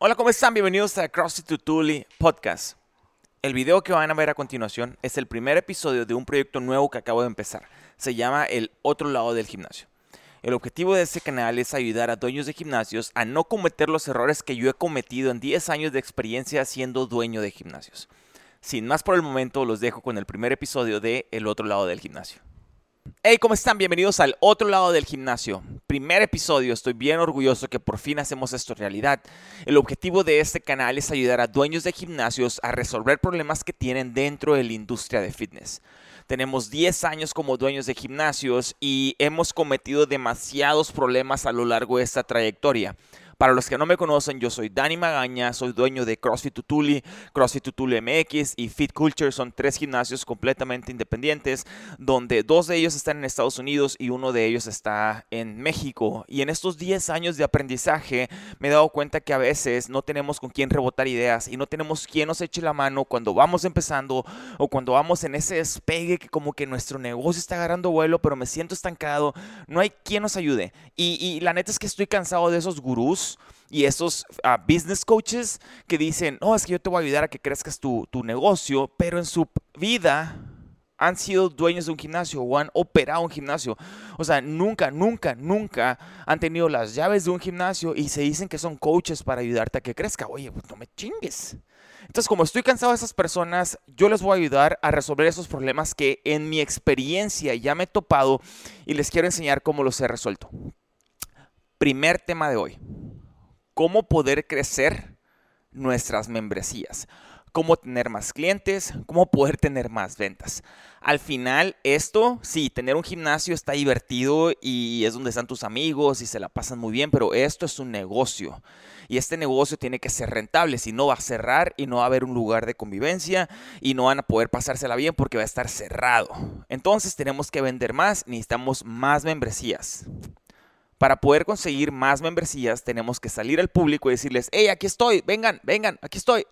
Hola, ¿cómo están? Bienvenidos a CrossFit Tutuli Podcast. El video que van a ver a continuación es el primer episodio de un proyecto nuevo que acabo de empezar. Se llama El otro lado del gimnasio. El objetivo de este canal es ayudar a dueños de gimnasios a no cometer los errores que yo he cometido en 10 años de experiencia siendo dueño de gimnasios. Sin más por el momento, los dejo con el primer episodio de El otro lado del gimnasio. Hey, ¿cómo están? Bienvenidos al otro lado del gimnasio. Primer episodio, estoy bien orgulloso que por fin hacemos esto realidad. El objetivo de este canal es ayudar a dueños de gimnasios a resolver problemas que tienen dentro de la industria de fitness. Tenemos 10 años como dueños de gimnasios y hemos cometido demasiados problemas a lo largo de esta trayectoria. Para los que no me conocen, yo soy Dani Magaña, soy dueño de CrossFit Tutuli, CrossFit Tutuli MX y Fit Culture. Son tres gimnasios completamente independientes, donde dos de ellos están en Estados Unidos y uno de ellos está en México. Y en estos 10 años de aprendizaje me he dado cuenta que a veces no tenemos con quién rebotar ideas y no tenemos quien nos eche la mano cuando vamos empezando o cuando vamos en ese despegue que como que nuestro negocio está agarrando vuelo, pero me siento estancado. No hay quien nos ayude. Y, y la neta es que estoy cansado de esos gurús y esos ah, business coaches que dicen, no, es que yo te voy a ayudar a que crezcas tu, tu negocio, pero en su vida han sido dueños de un gimnasio o han operado un gimnasio. O sea, nunca, nunca, nunca han tenido las llaves de un gimnasio y se dicen que son coaches para ayudarte a que crezca. Oye, pues no me chingues. Entonces, como estoy cansado de esas personas, yo les voy a ayudar a resolver esos problemas que en mi experiencia ya me he topado y les quiero enseñar cómo los he resuelto. Primer tema de hoy cómo poder crecer nuestras membresías, cómo tener más clientes, cómo poder tener más ventas. Al final, esto, sí, tener un gimnasio está divertido y es donde están tus amigos y se la pasan muy bien, pero esto es un negocio. Y este negocio tiene que ser rentable, si no va a cerrar y no va a haber un lugar de convivencia y no van a poder pasársela bien porque va a estar cerrado. Entonces tenemos que vender más, necesitamos más membresías. Para poder conseguir más membresías tenemos que salir al público y decirles, hey, aquí estoy, vengan, vengan, aquí estoy.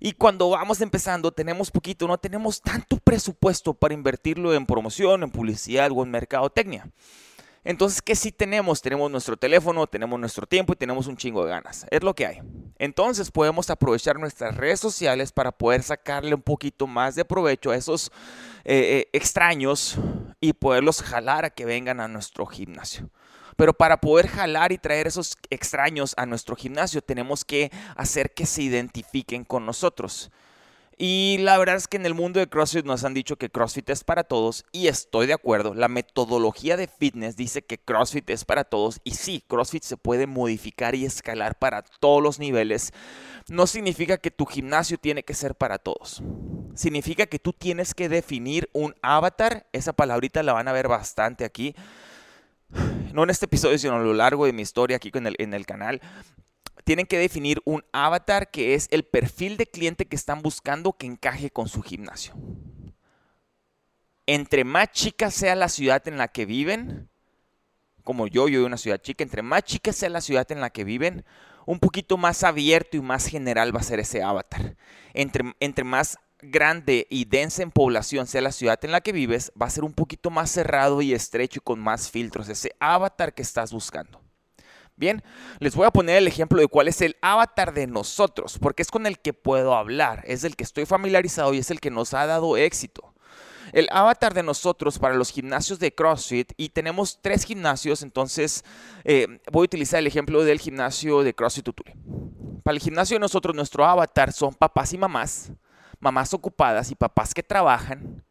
Y cuando vamos empezando tenemos poquito, no tenemos tanto presupuesto para invertirlo en promoción, en publicidad o en mercadotecnia. Entonces, ¿qué sí tenemos? Tenemos nuestro teléfono, tenemos nuestro tiempo y tenemos un chingo de ganas. Es lo que hay. Entonces, podemos aprovechar nuestras redes sociales para poder sacarle un poquito más de provecho a esos eh, eh, extraños y poderlos jalar a que vengan a nuestro gimnasio. Pero para poder jalar y traer esos extraños a nuestro gimnasio, tenemos que hacer que se identifiquen con nosotros. Y la verdad es que en el mundo de CrossFit nos han dicho que CrossFit es para todos y estoy de acuerdo. La metodología de fitness dice que CrossFit es para todos y sí, CrossFit se puede modificar y escalar para todos los niveles. No significa que tu gimnasio tiene que ser para todos. Significa que tú tienes que definir un avatar. Esa palabrita la van a ver bastante aquí no en este episodio, sino a lo largo de mi historia aquí en el, canal, tienen que definir un avatar que es el perfil de cliente que están buscando que encaje con su gimnasio. Entre más chica sea la ciudad en la que viven, como yo, yo en una ciudad chica, entre más chica sea la ciudad en la que viven, un poquito más abierto y más general va a ser ese avatar. Entre, entre más grande y densa en población sea la ciudad en la que vives, va a ser un poquito más cerrado y estrecho y con más filtros, ese avatar que estás buscando. Bien, les voy a poner el ejemplo de cuál es el avatar de nosotros, porque es con el que puedo hablar, es el que estoy familiarizado y es el que nos ha dado éxito. El avatar de nosotros para los gimnasios de CrossFit, y tenemos tres gimnasios, entonces eh, voy a utilizar el ejemplo del gimnasio de CrossFit Tutuli. Para el gimnasio de nosotros, nuestro avatar son papás y mamás mamás ocupadas y papás que trabajan,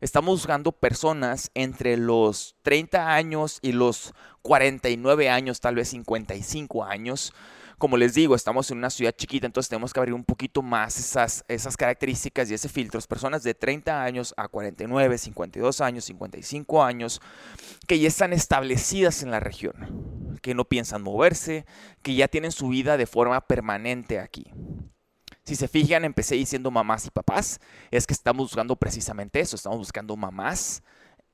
estamos buscando personas entre los 30 años y los 49 años, tal vez 55 años. Como les digo, estamos en una ciudad chiquita, entonces tenemos que abrir un poquito más esas, esas características y ese filtro. Personas de 30 años a 49, 52 años, 55 años, que ya están establecidas en la región, que no piensan moverse, que ya tienen su vida de forma permanente aquí. Si se fijan, empecé diciendo mamás y papás. Es que estamos buscando precisamente eso. Estamos buscando mamás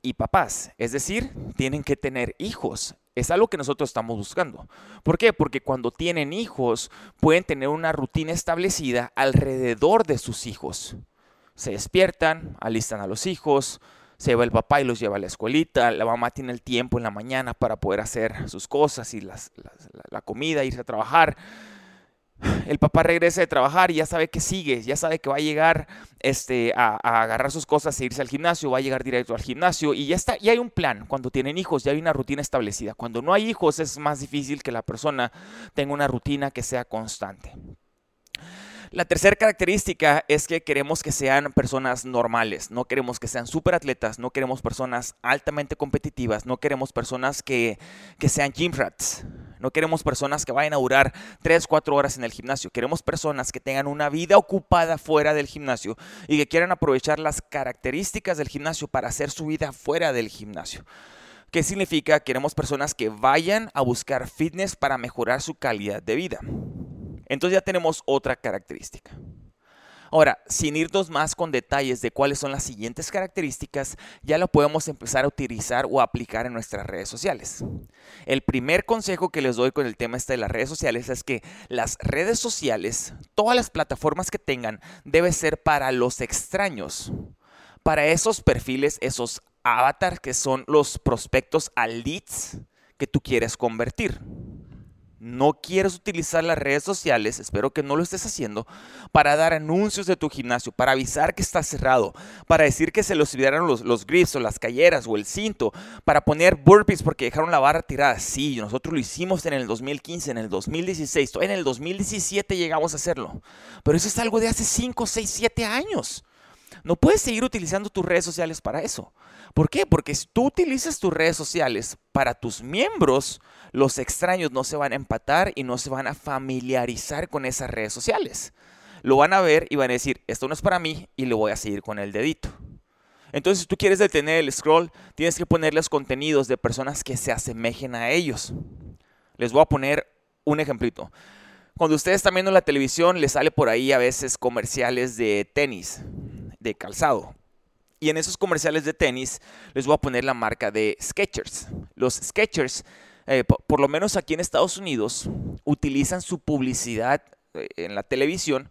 y papás. Es decir, tienen que tener hijos. Es algo que nosotros estamos buscando. ¿Por qué? Porque cuando tienen hijos, pueden tener una rutina establecida alrededor de sus hijos. Se despiertan, alistan a los hijos, se va el papá y los lleva a la escuelita, la mamá tiene el tiempo en la mañana para poder hacer sus cosas y la comida, irse a trabajar el papá regresa de trabajar y ya sabe que sigue, ya sabe que va a llegar este, a, agarrar sus cosas e irse al gimnasio, va a llegar directo al gimnasio y ya está, ya hay un plan. Cuando tienen hijos ya hay una rutina establecida. Cuando no hay hijos es más difícil que la persona tenga una rutina que sea constante. La tercera característica es que queremos que sean personas normales, no queremos que sean atletas, no queremos personas altamente competitivas, no queremos personas que, que sean gym rats, no queremos personas que vayan a durar 3, 4 horas en el gimnasio, queremos personas que tengan una vida ocupada fuera del gimnasio y que quieran aprovechar las características del gimnasio para hacer su vida fuera del gimnasio. ¿Qué significa? Queremos personas que vayan a buscar fitness para mejorar su calidad de vida. Entonces ya tenemos otra característica. Ahora, sin irnos más con detalles de cuáles son las siguientes características, ya lo podemos empezar a utilizar o aplicar en nuestras redes sociales. El primer consejo que les doy con el tema este de las redes sociales es que las redes sociales, todas las plataformas que tengan, debe ser para los extraños, para esos perfiles, esos avatars que son los prospectos a leads que tú quieres convertir no quieres utilizar las redes sociales, espero que no lo estés haciendo, para dar anuncios de tu gimnasio, para avisar que está cerrado, para decir que se les olvidaron los, los grips o las calleras o el cinto, para poner burpees porque dejaron la barra tirada. Sí, nosotros lo hicimos en el 2015, en el 2016, en el 2017 llegamos a hacerlo. Pero eso es algo de hace 5, 6, 7 años. No puedes seguir utilizando tus redes sociales para eso. ¿Por qué? Porque si tú utilizas tus redes sociales para tus miembros, los extraños no se van a empatar y no se van a familiarizar con esas redes sociales. Lo van a ver y van a decir, esto no es para mí y le voy a seguir con el dedito. Entonces, si tú quieres detener el scroll, tienes que ponerles contenidos de personas que se asemejen a ellos. Les voy a poner un ejemplito. Cuando ustedes están viendo la televisión, les sale por ahí a veces comerciales de tenis, de calzado. Y en esos comerciales de tenis les voy a poner la marca de Skechers. Los Skechers, eh, por lo menos aquí en Estados Unidos, utilizan su publicidad eh, en la televisión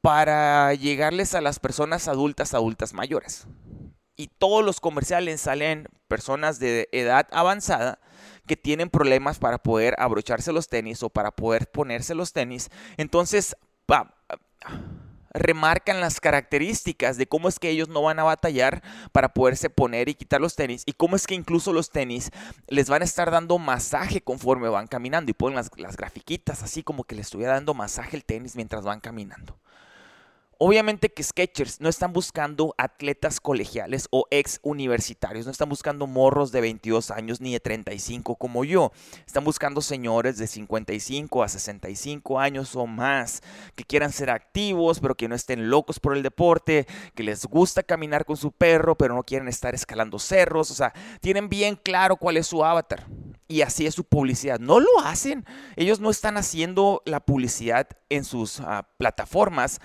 para llegarles a las personas adultas, adultas mayores. Y todos los comerciales salen personas de edad avanzada que tienen problemas para poder abrocharse los tenis o para poder ponerse los tenis. Entonces, va remarcan las características de cómo es que ellos no van a batallar para poderse poner y quitar los tenis y cómo es que incluso los tenis les van a estar dando masaje conforme van caminando y ponen las, las grafiquitas así como que les estuviera dando masaje el tenis mientras van caminando. Obviamente que Sketchers no están buscando atletas colegiales o ex universitarios, no están buscando morros de 22 años ni de 35 como yo. Están buscando señores de 55 a 65 años o más que quieran ser activos, pero que no estén locos por el deporte, que les gusta caminar con su perro, pero no quieren estar escalando cerros. O sea, tienen bien claro cuál es su avatar. Y así es su publicidad. No lo hacen. Ellos no están haciendo la publicidad en sus ah, plataformas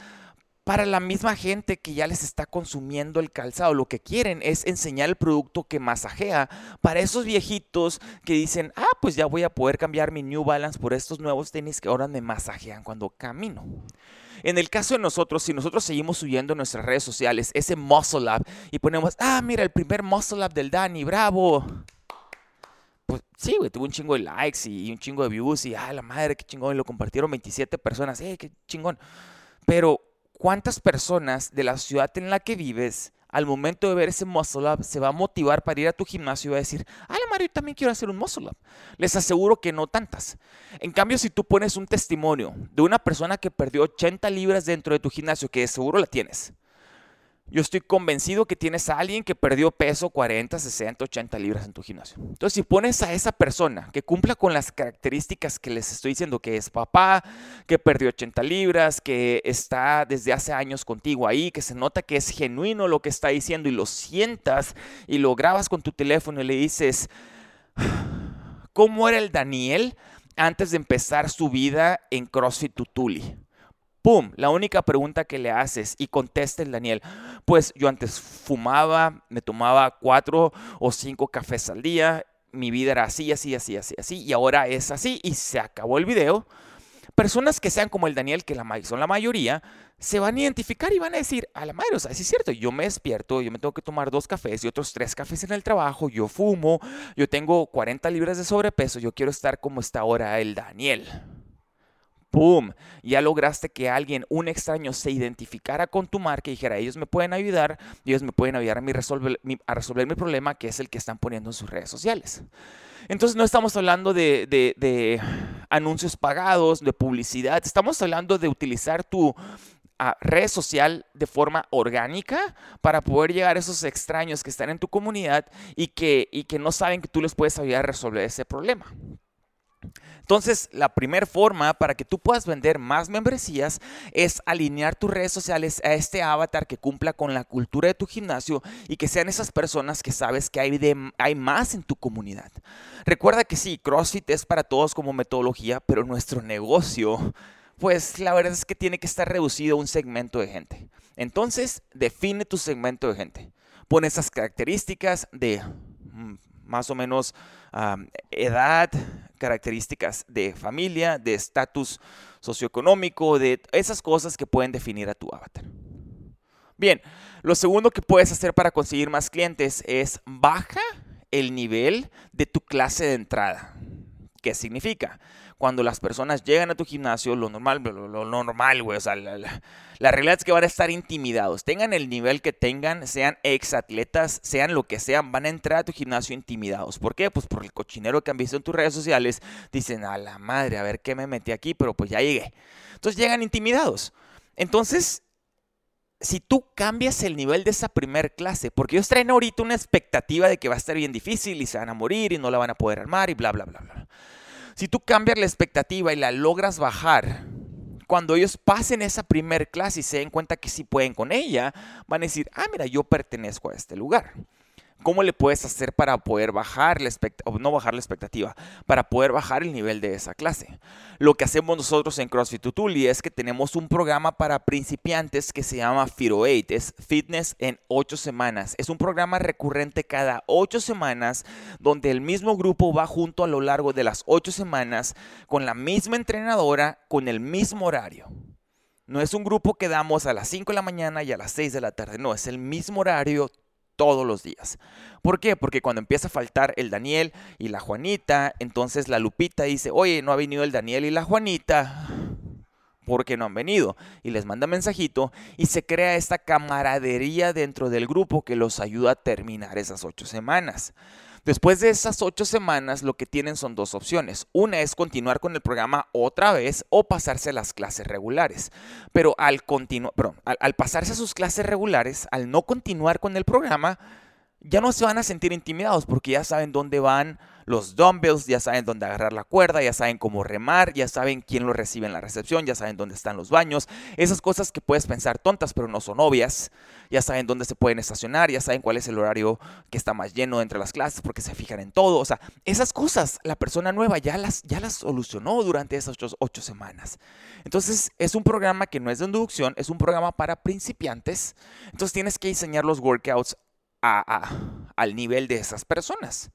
para la misma gente que ya les está consumiendo el calzado. Lo que quieren es enseñar el producto que masajea. Para esos viejitos que dicen, ah, pues ya voy a poder cambiar mi New Balance por estos nuevos tenis que ahora me masajean cuando camino. En el caso de nosotros, si nosotros seguimos subiendo en nuestras redes sociales ese Muscle Up y ponemos, ah, mira, el primer Muscle Up del Dani, bravo. Pues sí, güey, tuvo un chingo de likes y, un chingo de views y, ah, la madre, qué chingón, y lo compartieron 27 personas, eh, qué chingón. Pero ¿Cuántas personas de la ciudad en la que vives al momento de ver ese muscle up se va a motivar para ir a tu gimnasio y va a decir, ah, Mario, yo también quiero hacer un muscle up? Les aseguro que no tantas. En cambio, si tú pones un testimonio de una persona que perdió 80 libras dentro de tu gimnasio, que seguro la tienes, yo estoy convencido que tienes a alguien que perdió peso 40, 60, 80 libras en tu gimnasio. Entonces, si pones a esa persona que cumpla con las características que les estoy diciendo, que es papá, que perdió 80 libras, que está desde hace años contigo ahí, que se nota que es genuino lo que está diciendo y lo sientas y lo grabas con tu teléfono y le dices, ¿cómo era el Daniel antes de empezar su vida en CrossFit Tutuli? ¡Pum! La única pregunta que le haces y contesta el Daniel, pues yo antes fumaba, me tomaba cuatro o cinco cafés al día, mi vida era así, así, así, así, así, y ahora es así y se acabó el video. Personas que sean como el Daniel, que son la mayoría, se van a identificar y van a decir, a la madre, o sea, es cierto, yo me despierto, yo me tengo que tomar dos cafés y otros tres cafés en el trabajo, yo fumo, yo tengo 40 libras de sobrepeso, yo quiero estar como está ahora el Daniel. ¡Pum! Ya lograste que alguien, un extraño, se identificara con tu marca y dijera, ellos me pueden ayudar, ellos me pueden ayudar a, resolver, a resolver mi problema, que es el que están poniendo en sus redes sociales. Entonces no estamos hablando de, anuncios pagados, de publicidad, estamos hablando de utilizar tu ah, red social de forma orgánica para poder llegar a esos extraños que están en tu comunidad y que no saben que tú les puedes ayudar a resolver ese problema. Entonces, la primera forma para que tú puedas vender más membresías es alinear tus redes sociales a este avatar que cumpla con la cultura de tu gimnasio y que sean esas personas que sabes que hay, hay más en tu comunidad. Recuerda que sí, CrossFit es para todos como metodología, pero nuestro negocio, pues la verdad es que tiene que estar reducido a un segmento de gente. Entonces, define tu segmento de gente. Pon esas características de mm, más o menos edad, características de familia, de estatus socioeconómico, de esas cosas que pueden definir a tu avatar. Bien, lo segundo que puedes hacer para conseguir más clientes es baja el nivel de tu clase de entrada. ¿Qué significa? Cuando las personas llegan a tu gimnasio, lo normal, lo, normal, güey, o sea, la, la, realidad es que van a estar intimidados. Tengan el nivel que tengan, sean exatletas, sean lo que sean, van a entrar a tu gimnasio intimidados. ¿Por qué? Pues por el cochinero que han visto en tus redes sociales. Dicen, a la madre, a ver qué me metí aquí, pero pues ya llegué. Entonces llegan intimidados. Entonces, si tú cambias el nivel de esa primer clase, porque ellos traen ahorita una expectativa de que va a estar bien difícil y se van a morir y no la van a poder armar y bla, bla, bla, bla. Si tú cambias la expectativa y la logras bajar, cuando ellos pasen esa primer clase y se den cuenta que sí pueden con ella, van a decir, ah, mira, yo pertenezco a este lugar. ¿Cómo le puedes hacer para poder bajar la expectativa, no bajar la expectativa, para poder bajar el nivel de esa clase? Lo que hacemos nosotros en CrossFit Tutuli es que tenemos un programa para principiantes que se llama Firo 8, es Fitness en 8 semanas. Es un programa recurrente cada 8 semanas donde el mismo grupo va junto a lo largo de las 8 semanas con la misma entrenadora, con el mismo horario. No es un grupo que damos a las 5 de la mañana y a las 6 de la tarde, no, es el mismo horario todos los días. ¿Por qué? Porque cuando empieza a faltar el Daniel y la Juanita, entonces la Lupita dice, oye, no ha venido el Daniel y la Juanita. ¿Por qué no han venido? Y les manda mensajito y se crea esta camaradería dentro del grupo que los ayuda a terminar esas ocho semanas. Después de esas ocho semanas, lo que tienen son dos opciones. Una es continuar con el programa otra vez o pasarse a las clases regulares. Pero al, al, al pasarse a sus clases regulares, al no continuar con el programa, ya no se van a sentir intimidados porque ya saben dónde van los dumbbells, ya saben dónde agarrar la cuerda, ya saben cómo remar, ya saben quién lo recibe en la recepción, ya saben dónde están los baños. Esas cosas que puedes pensar tontas pero no son obvias. Ya saben dónde se pueden estacionar, ya saben cuál es el horario que está más lleno entre las clases porque se fijan en todo. O sea, esas cosas la persona nueva ya las, ya las solucionó durante esas ocho, semanas. Entonces es un programa que no es de inducción, es un programa para principiantes. Entonces tienes que diseñar los workouts al nivel de esas personas.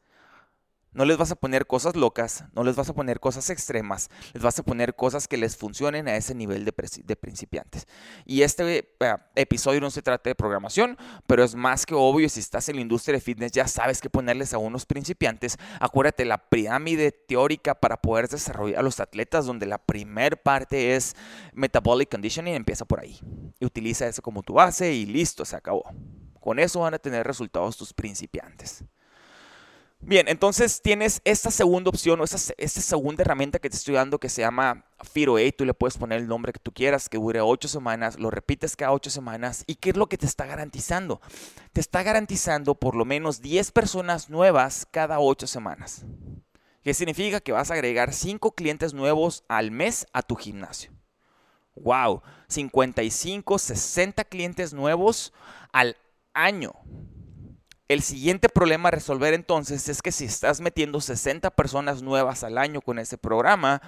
No les vas a poner cosas locas, no les vas a poner cosas extremas, les vas a poner cosas que les funcionen a ese nivel de, principiantes. Y este eh, episodio no se trata de programación, pero es más que obvio, si estás en la industria de fitness ya sabes qué ponerles a unos principiantes. Acuérdate, la pirámide teórica para poder desarrollar a los atletas, donde la primer parte es metabolic conditioning, empieza por ahí. Y utiliza eso como tu base y listo, se acabó. Con eso van a tener resultados tus principiantes. Bien, entonces tienes esta segunda opción o esta, segunda herramienta que te estoy dando que se llama Firo 8. Tú le puedes poner el nombre que tú quieras, que dure 8 semanas, lo repites cada 8 semanas. ¿Y qué es lo que te está garantizando? Te está garantizando por lo menos 10 personas nuevas cada 8 semanas. ¿Qué significa? Que vas a agregar 5 clientes nuevos al mes a tu gimnasio. ¡Wow! 55, 60 clientes nuevos al año. El siguiente problema a resolver entonces es que si estás metiendo 60 personas nuevas al año con ese programa,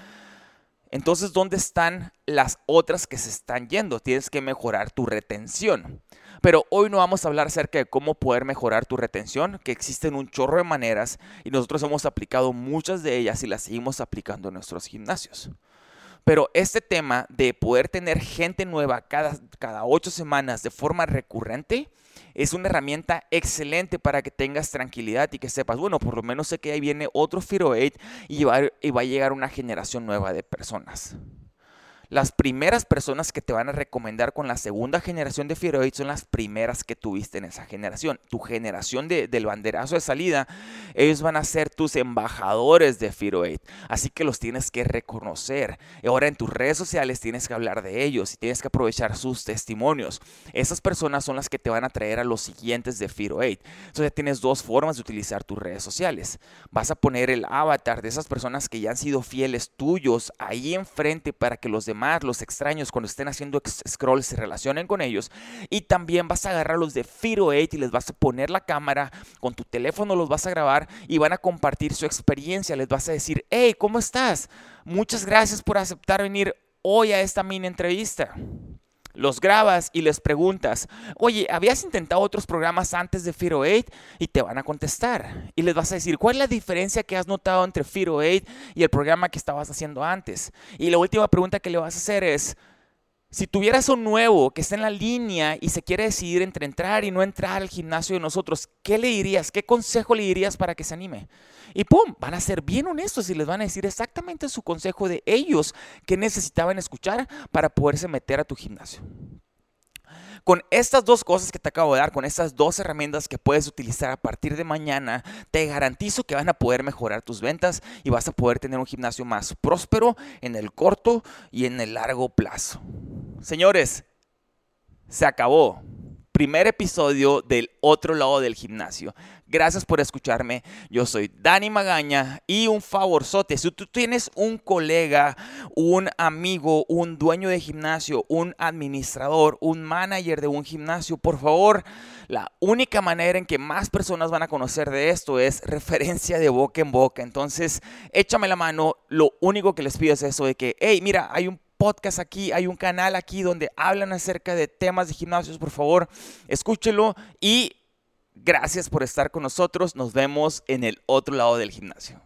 entonces ¿dónde están las otras que se están yendo? Tienes que mejorar tu retención. Pero hoy no vamos a hablar acerca de cómo poder mejorar tu retención, que existen un chorro de maneras y nosotros hemos aplicado muchas de ellas y las seguimos aplicando en nuestros gimnasios. Pero este tema de poder tener gente nueva cada, cada ocho semanas de forma recurrente es una herramienta excelente para que tengas tranquilidad y que sepas, bueno, por lo menos sé que ahí viene otro Firo 8 y va, y va a llegar una generación nueva de personas. Las primeras personas que te van a recomendar con la segunda generación de Firo 8 son las primeras que tuviste en esa generación. Tu generación de, del banderazo de salida, ellos van a ser tus embajadores de Firo 8. Así que los tienes que reconocer. Ahora en tus redes sociales tienes que hablar de ellos y tienes que aprovechar sus testimonios. Esas personas son las que te van a traer a los siguientes de Firo 8. Entonces tienes dos formas de utilizar tus redes sociales. Vas a poner el avatar de esas personas que ya han sido fieles tuyos ahí enfrente para que los demás los extraños, cuando estén haciendo scroll, se relacionen con ellos. Y también vas a agarrar los de Firo 8 y les vas a poner la cámara, con tu teléfono los vas a grabar y van a compartir su experiencia. Les vas a decir, hey, ¿cómo estás? Muchas gracias por aceptar venir hoy a esta mini entrevista los grabas y les preguntas, oye, ¿habías intentado otros programas antes de Firo 8? Y te van a contestar. Y les vas a decir, ¿cuál es la diferencia que has notado entre Firo 8 y el programa que estabas haciendo antes? Y la última pregunta que le vas a hacer es, si tuvieras un nuevo que está en la línea y se quiere decidir entre entrar y no entrar al gimnasio de nosotros, ¿qué le dirías? ¿Qué consejo le dirías para que se anime? Y ¡pum! Van a ser bien honestos y les van a decir exactamente su consejo de ellos que necesitaban escuchar para poderse meter a tu gimnasio. Con estas dos cosas que te acabo de dar, con estas dos herramientas que puedes utilizar a partir de mañana, te garantizo que van a poder mejorar tus ventas y vas a poder tener un gimnasio más próspero en el corto y en el largo plazo. Señores, se acabó. Primer episodio del otro lado del gimnasio. Gracias por escucharme. Yo soy Dani Magaña y un favorzote. Si tú tienes un colega, un amigo, un dueño de gimnasio, un administrador, un manager de un gimnasio, por favor, la única manera en que más personas van a conocer de esto es referencia de boca en boca. Entonces, échame la mano. Lo único que les pido es eso de que, hey, mira, hay un podcast aquí, hay un canal aquí donde hablan acerca de temas de gimnasios, por favor, escúchelo y gracias por estar con nosotros. Nos vemos en el otro lado del gimnasio.